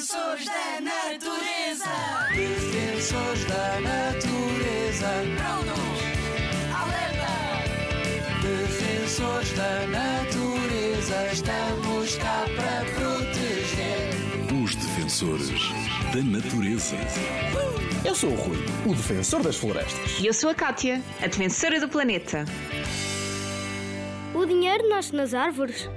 Defensores da natureza. Defensores da natureza. Prontos. Alerta. Defensores da natureza. Estamos cá para proteger. Os defensores da natureza. Eu sou o Rui, o defensor das florestas. E eu sou a Kátia, a defensora do planeta. O dinheiro nasce nas árvores?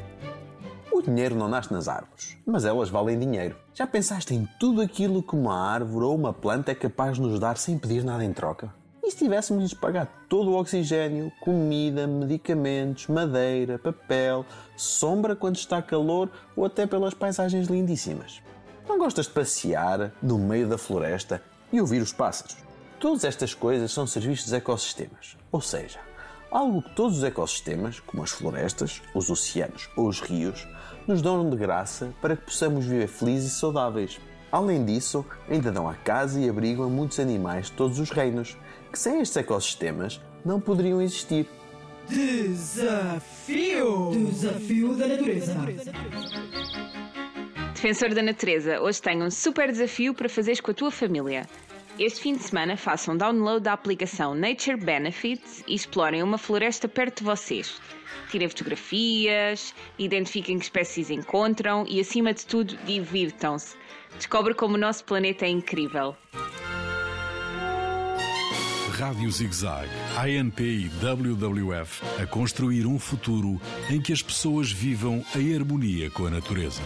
O dinheiro não nasce nas árvores, mas elas valem dinheiro. Já pensaste em tudo aquilo que uma árvore ou uma planta é capaz de nos dar sem pedir nada em troca? E se tivéssemos de pagar todo o oxigênio, comida, medicamentos, madeira, papel, sombra quando está calor ou até pelas paisagens lindíssimas? Não gostas de passear no meio da floresta e ouvir os pássaros? Todas estas coisas são serviços ecossistemas, ou seja, algo que todos os ecossistemas, como as florestas, os oceanos ou os rios, nos dão de graça para que possamos viver felizes e saudáveis. Além disso, ainda dão a casa e abrigo a muitos animais de todos os reinos, que sem estes ecossistemas não poderiam existir. Desafio! Desafio da natureza. Defensor da natureza, hoje tenho um super desafio para fazeres com a tua família. Este fim de semana façam download da aplicação Nature Benefits e explorem uma floresta perto de vocês. Tirem fotografias, identifiquem que espécies encontram e, acima de tudo, divirtam-se. Descobre como o nosso planeta é incrível. Rádio ZigZag, ANP e WWF a construir um futuro em que as pessoas vivam em harmonia com a natureza.